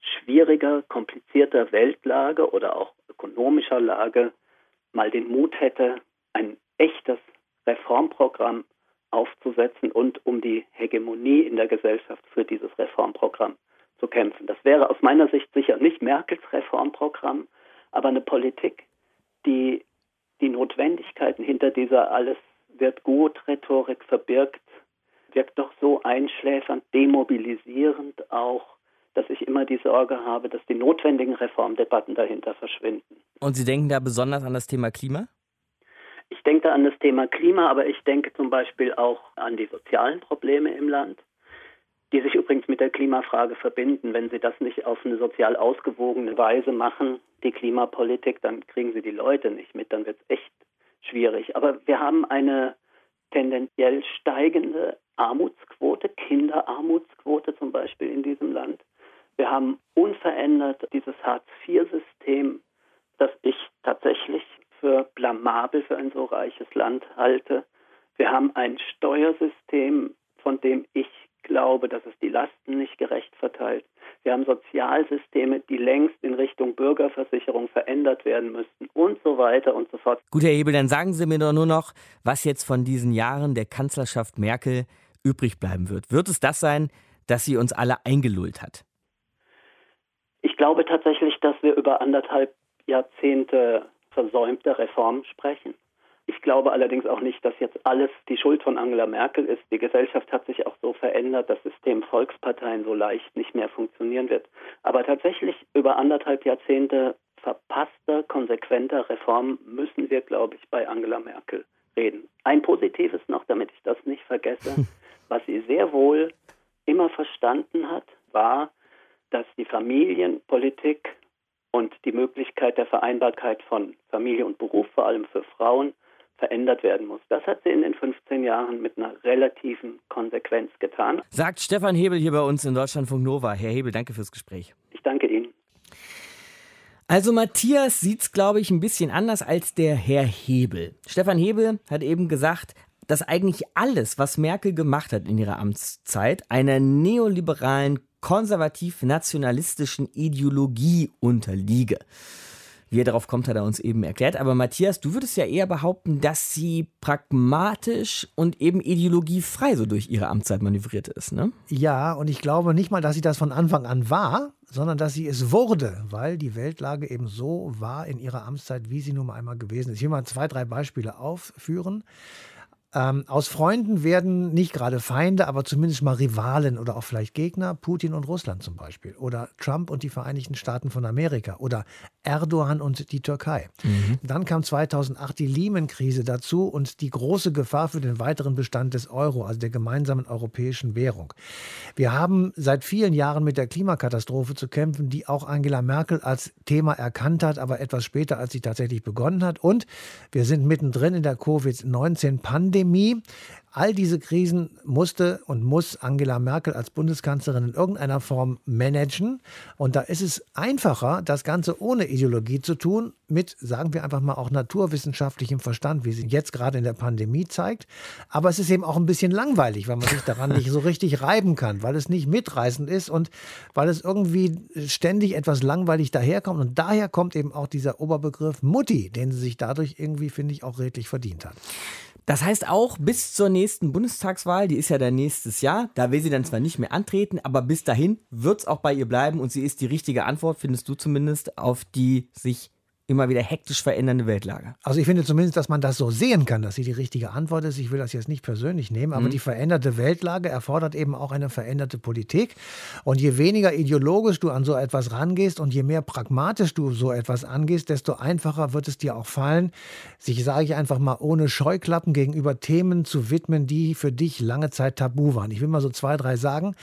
schwieriger, komplizierter Weltlage oder auch ökonomischer Lage mal den Mut hätte, ein echtes Reformprogramm aufzusetzen und um die Hegemonie in der Gesellschaft für dieses Reformprogramm zu kämpfen. Das wäre aus meiner Sicht sicher nicht Merkels Reformprogramm, aber eine Politik, die die Notwendigkeiten hinter dieser alles wird gut, Rhetorik verbirgt, wirkt doch so einschläfernd, demobilisierend auch, dass ich immer die Sorge habe, dass die notwendigen Reformdebatten dahinter verschwinden. Und Sie denken da besonders an das Thema Klima? Ich denke da an das Thema Klima, aber ich denke zum Beispiel auch an die sozialen Probleme im Land, die sich übrigens mit der Klimafrage verbinden. Wenn Sie das nicht auf eine sozial ausgewogene Weise machen, die Klimapolitik, dann kriegen Sie die Leute nicht mit, dann wird es echt schwierig. Aber wir haben eine tendenziell steigende Armutsquote, Kinderarmutsquote zum Beispiel in diesem Land. Wir haben unverändert dieses Hartz-IV-System, das ich tatsächlich für blamabel für ein so reiches Land halte. Wir haben ein Steuersystem, von dem ich glaube, dass es die Lasten nicht gerecht verteilt. Wir haben Sozialsysteme, die längst in Richtung Bürgerversicherung verändert werden müssten und so weiter und so fort. Gut, Herr Hebel, dann sagen Sie mir doch nur noch, was jetzt von diesen Jahren der Kanzlerschaft Merkel übrig bleiben wird. Wird es das sein, dass sie uns alle eingelullt hat? Ich glaube tatsächlich, dass wir über anderthalb Jahrzehnte versäumte Reformen sprechen. Ich glaube allerdings auch nicht, dass jetzt alles die Schuld von Angela Merkel ist. Die Gesellschaft hat sich auch so verändert, dass das System Volksparteien so leicht nicht mehr funktionieren wird. Aber tatsächlich über anderthalb Jahrzehnte verpasster, konsequenter Reformen müssen wir, glaube ich, bei Angela Merkel reden. Ein positives noch, damit ich das nicht vergesse. Was sie sehr wohl immer verstanden hat, war, dass die Familienpolitik und die Möglichkeit der Vereinbarkeit von Familie und Beruf, vor allem für Frauen, verändert werden muss. Das hat sie in den 15 Jahren mit einer relativen Konsequenz getan. Sagt Stefan Hebel hier bei uns in Deutschlandfunk Nova. Herr Hebel, danke fürs Gespräch. Ich danke Ihnen. Also Matthias sieht es, glaube ich, ein bisschen anders als der Herr Hebel. Stefan Hebel hat eben gesagt, dass eigentlich alles, was Merkel gemacht hat in ihrer Amtszeit, einer neoliberalen, konservativ-nationalistischen Ideologie unterliege. Wie er darauf kommt, hat er uns eben erklärt. Aber Matthias, du würdest ja eher behaupten, dass sie pragmatisch und eben ideologiefrei so durch ihre Amtszeit manövriert ist, ne? Ja, und ich glaube nicht mal, dass sie das von Anfang an war, sondern dass sie es wurde, weil die Weltlage eben so war in ihrer Amtszeit, wie sie nun einmal gewesen ist. Ich will mal zwei, drei Beispiele aufführen. Ähm, aus Freunden werden nicht gerade Feinde, aber zumindest mal Rivalen oder auch vielleicht Gegner, Putin und Russland zum Beispiel. Oder Trump und die Vereinigten Staaten von Amerika. Oder Erdogan und die Türkei. Mhm. Dann kam 2008 die Lehman-Krise dazu und die große Gefahr für den weiteren Bestand des Euro, also der gemeinsamen europäischen Währung. Wir haben seit vielen Jahren mit der Klimakatastrophe zu kämpfen, die auch Angela Merkel als Thema erkannt hat, aber etwas später, als sie tatsächlich begonnen hat. Und wir sind mittendrin in der Covid-19-Pandemie. All diese Krisen musste und muss Angela Merkel als Bundeskanzlerin in irgendeiner Form managen. Und da ist es einfacher, das Ganze ohne Ideologie zu tun, mit, sagen wir einfach mal, auch naturwissenschaftlichem Verstand, wie sie jetzt gerade in der Pandemie zeigt. Aber es ist eben auch ein bisschen langweilig, weil man sich daran nicht so richtig reiben kann, weil es nicht mitreißend ist und weil es irgendwie ständig etwas langweilig daherkommt. Und daher kommt eben auch dieser Oberbegriff Mutti, den sie sich dadurch irgendwie, finde ich, auch redlich verdient hat. Das heißt auch bis zur nächsten Bundestagswahl, die ist ja dann nächstes Jahr, da will sie dann zwar nicht mehr antreten, aber bis dahin wird es auch bei ihr bleiben und sie ist die richtige Antwort, findest du zumindest, auf die sich immer wieder hektisch verändernde Weltlage. Also ich finde zumindest, dass man das so sehen kann, dass sie die richtige Antwort ist. Ich will das jetzt nicht persönlich nehmen, aber mhm. die veränderte Weltlage erfordert eben auch eine veränderte Politik. Und je weniger ideologisch du an so etwas rangehst und je mehr pragmatisch du so etwas angehst, desto einfacher wird es dir auch fallen, sich, sage ich einfach mal, ohne Scheuklappen gegenüber Themen zu widmen, die für dich lange Zeit tabu waren. Ich will mal so zwei, drei sagen.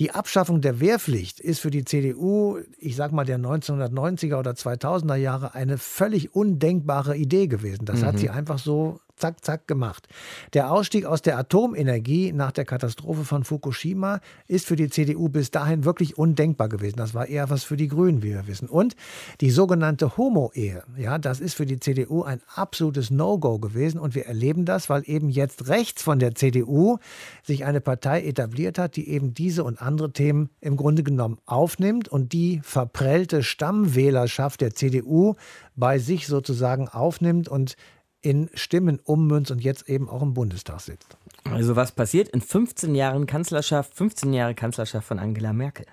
Die Abschaffung der Wehrpflicht ist für die CDU, ich sag mal der 1990er oder 2000er Jahre ein eine völlig undenkbare Idee gewesen. Das mhm. hat sie einfach so zack, zack gemacht. Der Ausstieg aus der Atomenergie nach der Katastrophe von Fukushima ist für die CDU bis dahin wirklich undenkbar gewesen. Das war eher was für die Grünen, wie wir wissen. Und die sogenannte Homo-Ehe, ja, das ist für die CDU ein absolutes No-Go gewesen. Und wir erleben das, weil eben jetzt rechts von der CDU sich eine Partei etabliert hat, die eben diese und andere Themen im Grunde genommen aufnimmt und die verprellte Stammwählerschaft der CDU bei sich sozusagen aufnimmt und in Stimmen ummünzt und jetzt eben auch im Bundestag sitzt. Also was passiert in 15 Jahren Kanzlerschaft, 15 Jahre Kanzlerschaft von Angela Merkel?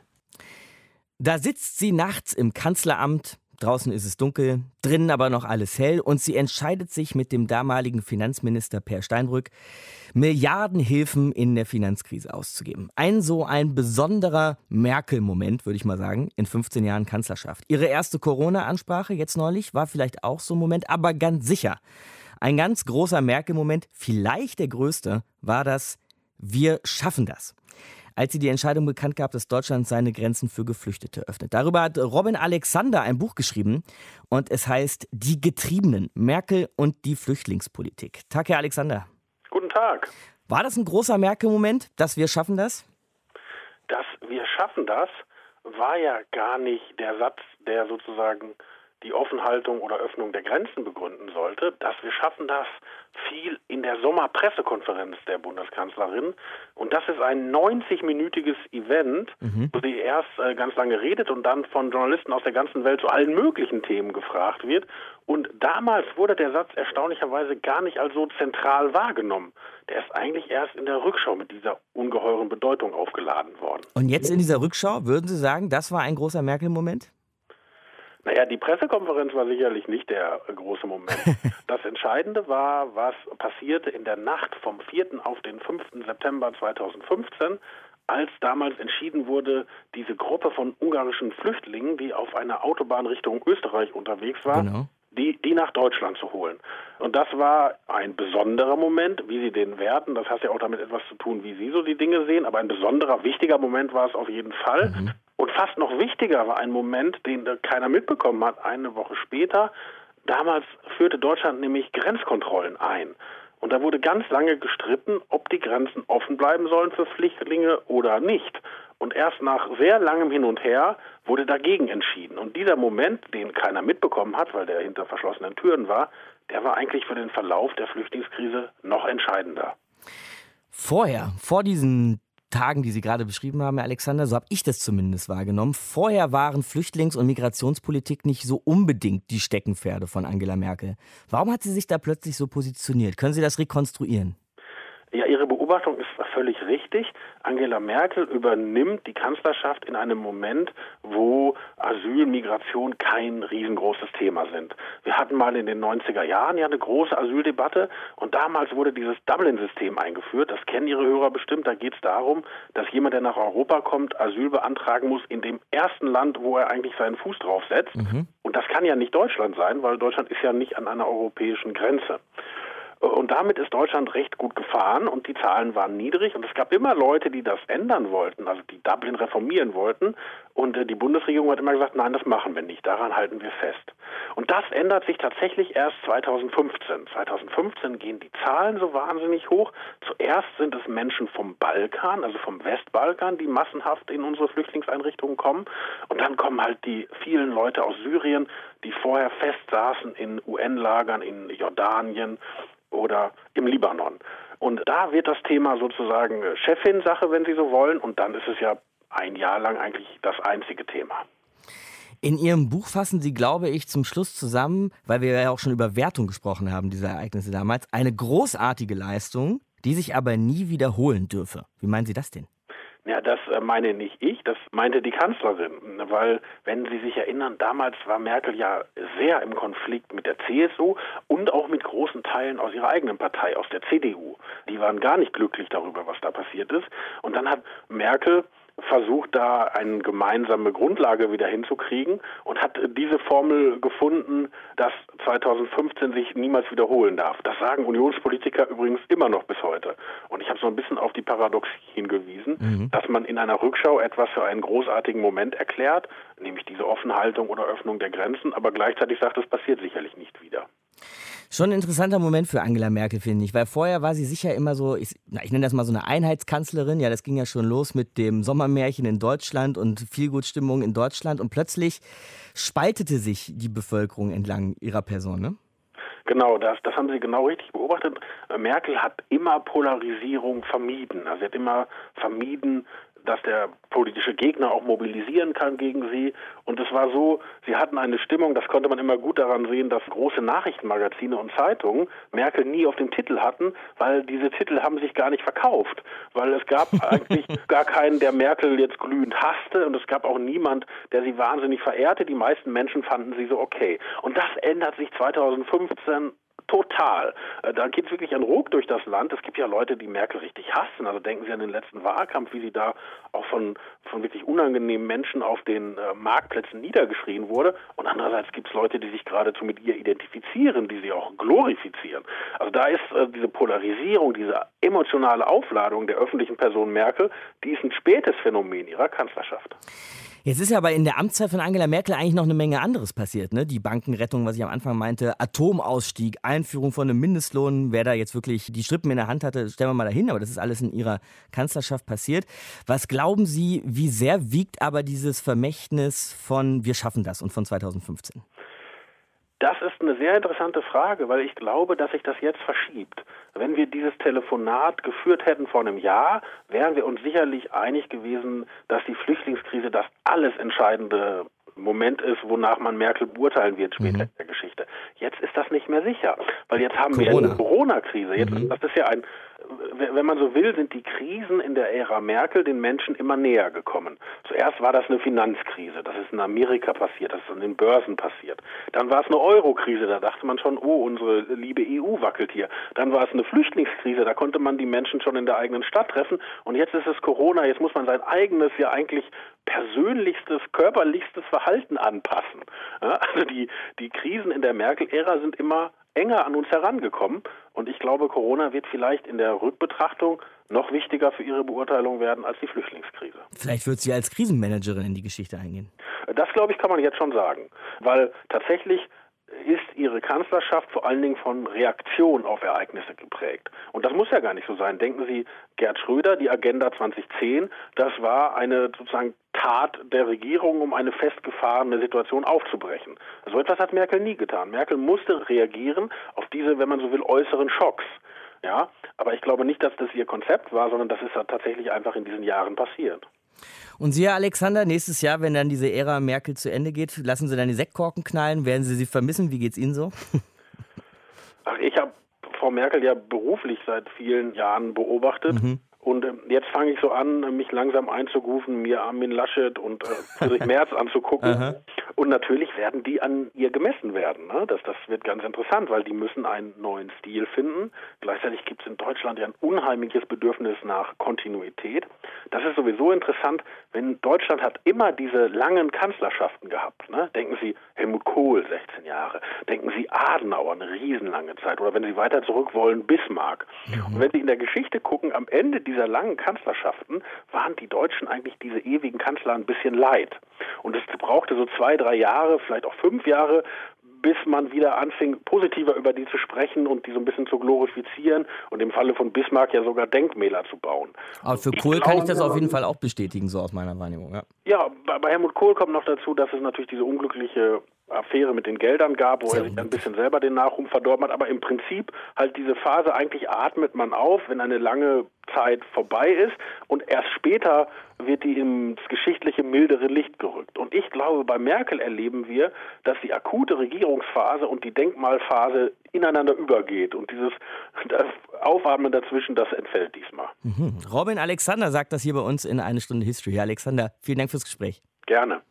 Da sitzt sie nachts im Kanzleramt, Draußen ist es dunkel, drinnen aber noch alles hell und sie entscheidet sich mit dem damaligen Finanzminister Per Steinbrück, Milliardenhilfen in der Finanzkrise auszugeben. Ein so ein besonderer Merkel-Moment, würde ich mal sagen, in 15 Jahren Kanzlerschaft. Ihre erste Corona-Ansprache jetzt neulich war vielleicht auch so ein Moment, aber ganz sicher. Ein ganz großer Merkel-Moment, vielleicht der größte, war das Wir schaffen das als sie die Entscheidung bekannt gab, dass Deutschland seine Grenzen für Geflüchtete öffnet. Darüber hat Robin Alexander ein Buch geschrieben und es heißt Die Getriebenen, Merkel und die Flüchtlingspolitik. Tag, Herr Alexander. Guten Tag. War das ein großer Merkel-Moment, dass wir schaffen das? Dass wir schaffen das war ja gar nicht der Satz, der sozusagen die Offenhaltung oder Öffnung der Grenzen begründen sollte, dass wir schaffen das viel in der Sommerpressekonferenz der Bundeskanzlerin. Und das ist ein 90-minütiges Event, mhm. wo sie erst äh, ganz lange redet und dann von Journalisten aus der ganzen Welt zu allen möglichen Themen gefragt wird. Und damals wurde der Satz erstaunlicherweise gar nicht als so zentral wahrgenommen. Der ist eigentlich erst in der Rückschau mit dieser ungeheuren Bedeutung aufgeladen worden. Und jetzt in dieser Rückschau, würden Sie sagen, das war ein großer Merkel-Moment? Naja, die Pressekonferenz war sicherlich nicht der große Moment. Das Entscheidende war, was passierte in der Nacht vom 4. auf den 5. September 2015, als damals entschieden wurde, diese Gruppe von ungarischen Flüchtlingen, die auf einer Autobahn Richtung Österreich unterwegs war, genau. die, die nach Deutschland zu holen. Und das war ein besonderer Moment, wie Sie den werten. Das hat ja auch damit etwas zu tun, wie Sie so die Dinge sehen. Aber ein besonderer, wichtiger Moment war es auf jeden Fall. Mhm. Und fast noch wichtiger war ein Moment, den keiner mitbekommen hat, eine Woche später. Damals führte Deutschland nämlich Grenzkontrollen ein. Und da wurde ganz lange gestritten, ob die Grenzen offen bleiben sollen für Flüchtlinge oder nicht. Und erst nach sehr langem Hin und Her wurde dagegen entschieden. Und dieser Moment, den keiner mitbekommen hat, weil der hinter verschlossenen Türen war, der war eigentlich für den Verlauf der Flüchtlingskrise noch entscheidender. Vorher, vor diesen Tagen, die Sie gerade beschrieben haben, Herr Alexander, so habe ich das zumindest wahrgenommen. Vorher waren Flüchtlings- und Migrationspolitik nicht so unbedingt die Steckenpferde von Angela Merkel. Warum hat sie sich da plötzlich so positioniert? Können Sie das rekonstruieren? Ja, Ihre Beobachtung ist völlig richtig. Angela Merkel übernimmt die Kanzlerschaft in einem Moment, wo Asyl, Migration kein riesengroßes Thema sind. Wir hatten mal in den 90er Jahren ja eine große Asyldebatte und damals wurde dieses Dublin-System eingeführt. Das kennen Ihre Hörer bestimmt. Da geht es darum, dass jemand, der nach Europa kommt, Asyl beantragen muss in dem ersten Land, wo er eigentlich seinen Fuß drauf setzt. Mhm. Und das kann ja nicht Deutschland sein, weil Deutschland ist ja nicht an einer europäischen Grenze. Und damit ist Deutschland recht gut gefahren und die Zahlen waren niedrig. Und es gab immer Leute, die das ändern wollten, also die Dublin reformieren wollten. Und äh, die Bundesregierung hat immer gesagt, nein, das machen wir nicht, daran halten wir fest. Und das ändert sich tatsächlich erst 2015. 2015 gehen die Zahlen so wahnsinnig hoch. Zuerst sind es Menschen vom Balkan, also vom Westbalkan, die massenhaft in unsere Flüchtlingseinrichtungen kommen. Und dann kommen halt die vielen Leute aus Syrien, die vorher festsaßen in UN-Lagern in Jordanien oder im Libanon. Und da wird das Thema sozusagen Chefin-Sache, wenn Sie so wollen, und dann ist es ja ein Jahr lang eigentlich das einzige Thema. In Ihrem Buch fassen Sie, glaube ich, zum Schluss zusammen, weil wir ja auch schon über Wertung gesprochen haben, dieser Ereignisse damals, eine großartige Leistung, die sich aber nie wiederholen dürfe. Wie meinen Sie das denn? Ja, das äh, meine nicht ich, das meinte die Kanzlerin, weil, wenn Sie sich erinnern, damals war Merkel ja sehr im Konflikt mit der CSU und auch mit großen Teilen aus ihrer eigenen Partei, aus der CDU. Die waren gar nicht glücklich darüber, was da passiert ist. Und dann hat Merkel versucht, da eine gemeinsame Grundlage wieder hinzukriegen und hat diese Formel gefunden, dass 2015 sich niemals wiederholen darf. Das sagen Unionspolitiker übrigens immer noch bis heute. Und ich habe so ein bisschen auf die Paradoxie hingewiesen, mhm. dass man in einer Rückschau etwas für einen großartigen Moment erklärt, nämlich diese Offenhaltung oder Öffnung der Grenzen, aber gleichzeitig sagt, es passiert sicherlich nicht wieder. Schon ein interessanter Moment für Angela Merkel, finde ich, weil vorher war sie sicher immer so, ich, na, ich nenne das mal so eine Einheitskanzlerin. Ja, das ging ja schon los mit dem Sommermärchen in Deutschland und Vielgutstimmung in Deutschland und plötzlich spaltete sich die Bevölkerung entlang ihrer Person, ne? Genau, das, das haben Sie genau richtig beobachtet. Merkel hat immer Polarisierung vermieden. Also sie hat immer vermieden, dass der politische Gegner auch mobilisieren kann gegen sie. Und es war so, sie hatten eine Stimmung, das konnte man immer gut daran sehen, dass große Nachrichtenmagazine und Zeitungen Merkel nie auf dem Titel hatten, weil diese Titel haben sich gar nicht verkauft. Weil es gab eigentlich gar keinen, der Merkel jetzt glühend hasste und es gab auch niemand, der sie wahnsinnig verehrte. Die meisten Menschen fanden sie so okay. Und das ändert sich 2015 Total. Äh, da geht es wirklich ein Ruck durch das Land. Es gibt ja Leute, die Merkel richtig hassen. Also denken Sie an den letzten Wahlkampf, wie sie da auch von, von wirklich unangenehmen Menschen auf den äh, Marktplätzen niedergeschrien wurde. Und andererseits gibt es Leute, die sich geradezu mit ihr identifizieren, die sie auch glorifizieren. Also da ist äh, diese Polarisierung, diese emotionale Aufladung der öffentlichen Person Merkel, die ist ein spätes Phänomen ihrer Kanzlerschaft. Jetzt ist ja aber in der Amtszeit von Angela Merkel eigentlich noch eine Menge anderes passiert. Ne? Die Bankenrettung, was ich am Anfang meinte, Atomausstieg, Einführung von einem Mindestlohn. Wer da jetzt wirklich die Strippen in der Hand hatte, stellen wir mal dahin. Aber das ist alles in ihrer Kanzlerschaft passiert. Was glauben Sie, wie sehr wiegt aber dieses Vermächtnis von Wir schaffen das und von 2015? Das ist eine sehr interessante Frage, weil ich glaube, dass sich das jetzt verschiebt. Wenn wir dieses Telefonat geführt hätten vor einem Jahr, wären wir uns sicherlich einig gewesen, dass die Flüchtlingskrise das alles entscheidende Moment ist, wonach man Merkel beurteilen wird später mhm. in der Geschichte. Jetzt ist das nicht mehr sicher, weil jetzt haben Corona. wir eine Corona-Krise. Jetzt, mhm. Das ist ja ein wenn man so will, sind die Krisen in der Ära Merkel den Menschen immer näher gekommen. Zuerst war das eine Finanzkrise, das ist in Amerika passiert, das ist an den Börsen passiert. Dann war es eine Eurokrise, da dachte man schon, oh, unsere liebe EU wackelt hier. Dann war es eine Flüchtlingskrise, da konnte man die Menschen schon in der eigenen Stadt treffen. Und jetzt ist es Corona, jetzt muss man sein eigenes, ja eigentlich persönlichstes, körperlichstes Verhalten anpassen. Also die, die Krisen in der Merkel-Ära sind immer enger an uns herangekommen. Und ich glaube, Corona wird vielleicht in der Rückbetrachtung noch wichtiger für Ihre Beurteilung werden als die Flüchtlingskrise. Vielleicht wird sie als Krisenmanagerin in die Geschichte eingehen. Das, glaube ich, kann man jetzt schon sagen. Weil tatsächlich ist ihre Kanzlerschaft vor allen Dingen von Reaktion auf Ereignisse geprägt. Und das muss ja gar nicht so sein. Denken Sie, Gerd Schröder, die Agenda 2010, das war eine sozusagen Tat der Regierung, um eine festgefahrene Situation aufzubrechen. So etwas hat Merkel nie getan. Merkel musste reagieren auf diese, wenn man so will, äußeren Schocks. Ja, aber ich glaube nicht, dass das ihr Konzept war, sondern das ist tatsächlich einfach in diesen Jahren passiert. Und Sie, Herr Alexander, nächstes Jahr, wenn dann diese Ära Merkel zu Ende geht, lassen Sie dann die Sektkorken knallen? Werden Sie sie vermissen? Wie geht's Ihnen so? Ach, ich habe Frau Merkel ja beruflich seit vielen Jahren beobachtet. Mhm. Und äh, jetzt fange ich so an, mich langsam einzugrufen, mir Armin Laschet und äh, Friedrich Merz anzugucken. Und natürlich werden die an ihr gemessen werden. Ne? Das, das wird ganz interessant, weil die müssen einen neuen Stil finden. Gleichzeitig gibt es in Deutschland ja ein unheimliches Bedürfnis nach Kontinuität. Das ist sowieso interessant, wenn Deutschland hat immer diese langen Kanzlerschaften gehabt. Ne? Denken Sie Helmut Kohl 16 Jahre, denken Sie Adenauer eine riesenlange Zeit oder wenn Sie weiter zurück wollen Bismarck. Mhm. Und wenn Sie in der Geschichte gucken, am Ende dieser langen Kanzlerschaften waren die Deutschen eigentlich diese ewigen Kanzler ein bisschen leid. Und es brauchte so zwei, drei Jahre, vielleicht auch fünf Jahre, bis man wieder anfing, positiver über die zu sprechen und die so ein bisschen zu glorifizieren und im Falle von Bismarck ja sogar Denkmäler zu bauen. Aber für Kohl kann ich das auf jeden Fall auch bestätigen, so aus meiner Wahrnehmung. Ja, ja bei, bei Helmut Kohl kommt noch dazu, dass es natürlich diese unglückliche Affäre mit den Geldern gab, wo er sich ein bisschen selber den Nachruhm verdorben hat. Aber im Prinzip halt diese Phase, eigentlich atmet man auf, wenn eine lange Zeit vorbei ist und erst später wird die ins geschichtliche mildere Licht gerückt. Und ich glaube, bei Merkel erleben wir, dass die akute Regierungsphase und die Denkmalphase ineinander übergeht und dieses Aufatmen dazwischen, das entfällt diesmal. Mhm. Robin Alexander sagt das hier bei uns in eine Stunde History. Herr Alexander, vielen Dank fürs Gespräch. Gerne.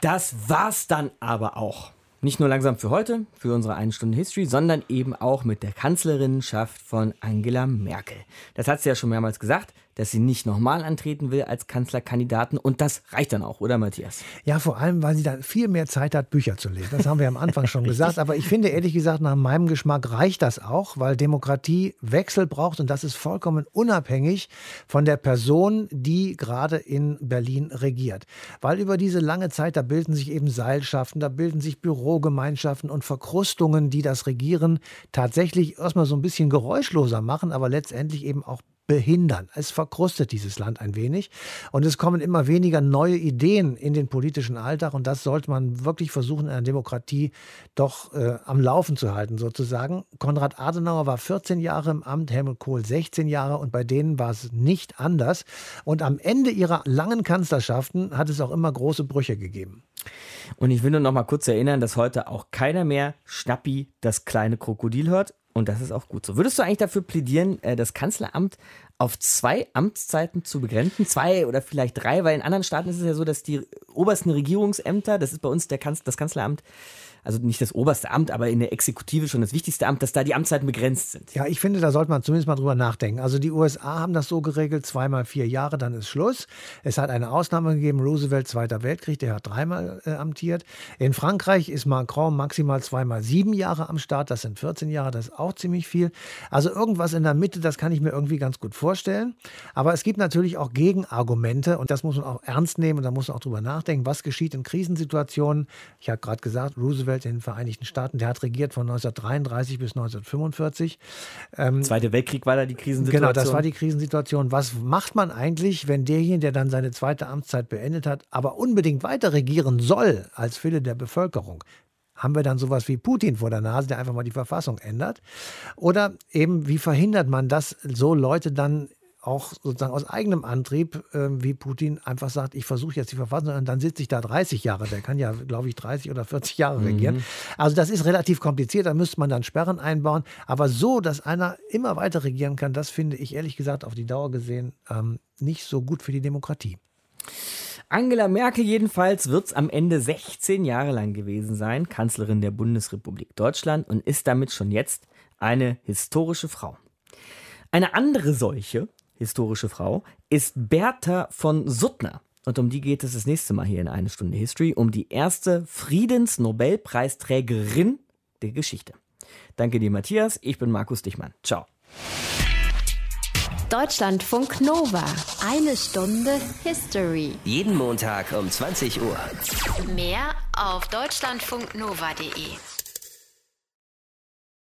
Das war's dann aber auch. Nicht nur langsam für heute, für unsere eine Stunde History, sondern eben auch mit der Kanzlerinnenschaft von Angela Merkel. Das hat sie ja schon mehrmals gesagt dass sie nicht nochmal antreten will als Kanzlerkandidaten. Und das reicht dann auch, oder Matthias? Ja, vor allem, weil sie dann viel mehr Zeit hat, Bücher zu lesen. Das haben wir am Anfang schon gesagt. Aber ich finde, ehrlich gesagt, nach meinem Geschmack reicht das auch, weil Demokratie Wechsel braucht. Und das ist vollkommen unabhängig von der Person, die gerade in Berlin regiert. Weil über diese lange Zeit, da bilden sich eben Seilschaften, da bilden sich Bürogemeinschaften und Verkrustungen, die das Regieren tatsächlich erstmal so ein bisschen geräuschloser machen, aber letztendlich eben auch behindern. Es verkrustet dieses Land ein wenig und es kommen immer weniger neue Ideen in den politischen Alltag und das sollte man wirklich versuchen, in einer Demokratie doch äh, am Laufen zu halten, sozusagen. Konrad Adenauer war 14 Jahre im Amt, Helmut Kohl 16 Jahre und bei denen war es nicht anders. Und am Ende ihrer langen Kanzlerschaften hat es auch immer große Brüche gegeben. Und ich will nur noch mal kurz erinnern, dass heute auch keiner mehr Schnappi das kleine Krokodil hört. Und das ist auch gut so. Würdest du eigentlich dafür plädieren, äh, das Kanzleramt auf zwei Amtszeiten zu begrenzen? Zwei oder vielleicht drei? Weil in anderen Staaten ist es ja so, dass die obersten Regierungsämter, das ist bei uns der Kanz das Kanzleramt, also nicht das oberste Amt, aber in der Exekutive schon das wichtigste Amt, dass da die Amtszeiten begrenzt sind. Ja, ich finde, da sollte man zumindest mal drüber nachdenken. Also die USA haben das so geregelt, zweimal vier Jahre, dann ist Schluss. Es hat eine Ausnahme gegeben, Roosevelt, Zweiter Weltkrieg, der hat dreimal äh, amtiert. In Frankreich ist Macron maximal zweimal sieben Jahre am Start, das sind 14 Jahre, das ist auch ziemlich viel. Also irgendwas in der Mitte, das kann ich mir irgendwie ganz gut vorstellen. Aber es gibt natürlich auch Gegenargumente und das muss man auch ernst nehmen und da muss man auch drüber nachdenken, was geschieht in Krisensituationen. Ich habe gerade gesagt, Roosevelt Roosevelt in den Vereinigten Staaten, der hat regiert von 1933 bis 1945. Ähm, Zweiter Weltkrieg war da die Krisensituation. Genau, das war die Krisensituation. Was macht man eigentlich, wenn derjenige, der dann seine zweite Amtszeit beendet hat, aber unbedingt weiter regieren soll als Wille der Bevölkerung? haben wir dann sowas wie Putin vor der Nase, der einfach mal die Verfassung ändert? Oder eben, wie verhindert man, dass so Leute dann auch sozusagen aus eigenem Antrieb, äh, wie Putin einfach sagt, ich versuche jetzt die Verfassung und dann sitze ich da 30 Jahre. Der kann ja, glaube ich, 30 oder 40 Jahre mhm. regieren. Also das ist relativ kompliziert, da müsste man dann Sperren einbauen. Aber so, dass einer immer weiter regieren kann, das finde ich ehrlich gesagt auf die Dauer gesehen ähm, nicht so gut für die Demokratie. Angela Merkel jedenfalls wird es am Ende 16 Jahre lang gewesen sein, Kanzlerin der Bundesrepublik Deutschland und ist damit schon jetzt eine historische Frau. Eine andere Seuche, historische Frau, ist Bertha von Suttner. Und um die geht es das nächste Mal hier in eine Stunde History, um die erste Friedensnobelpreisträgerin der Geschichte. Danke dir, Matthias. Ich bin Markus Dichmann. Ciao. Deutschlandfunk Nova. Eine Stunde History. Jeden Montag um 20 Uhr. Mehr auf deutschlandfunknova.de.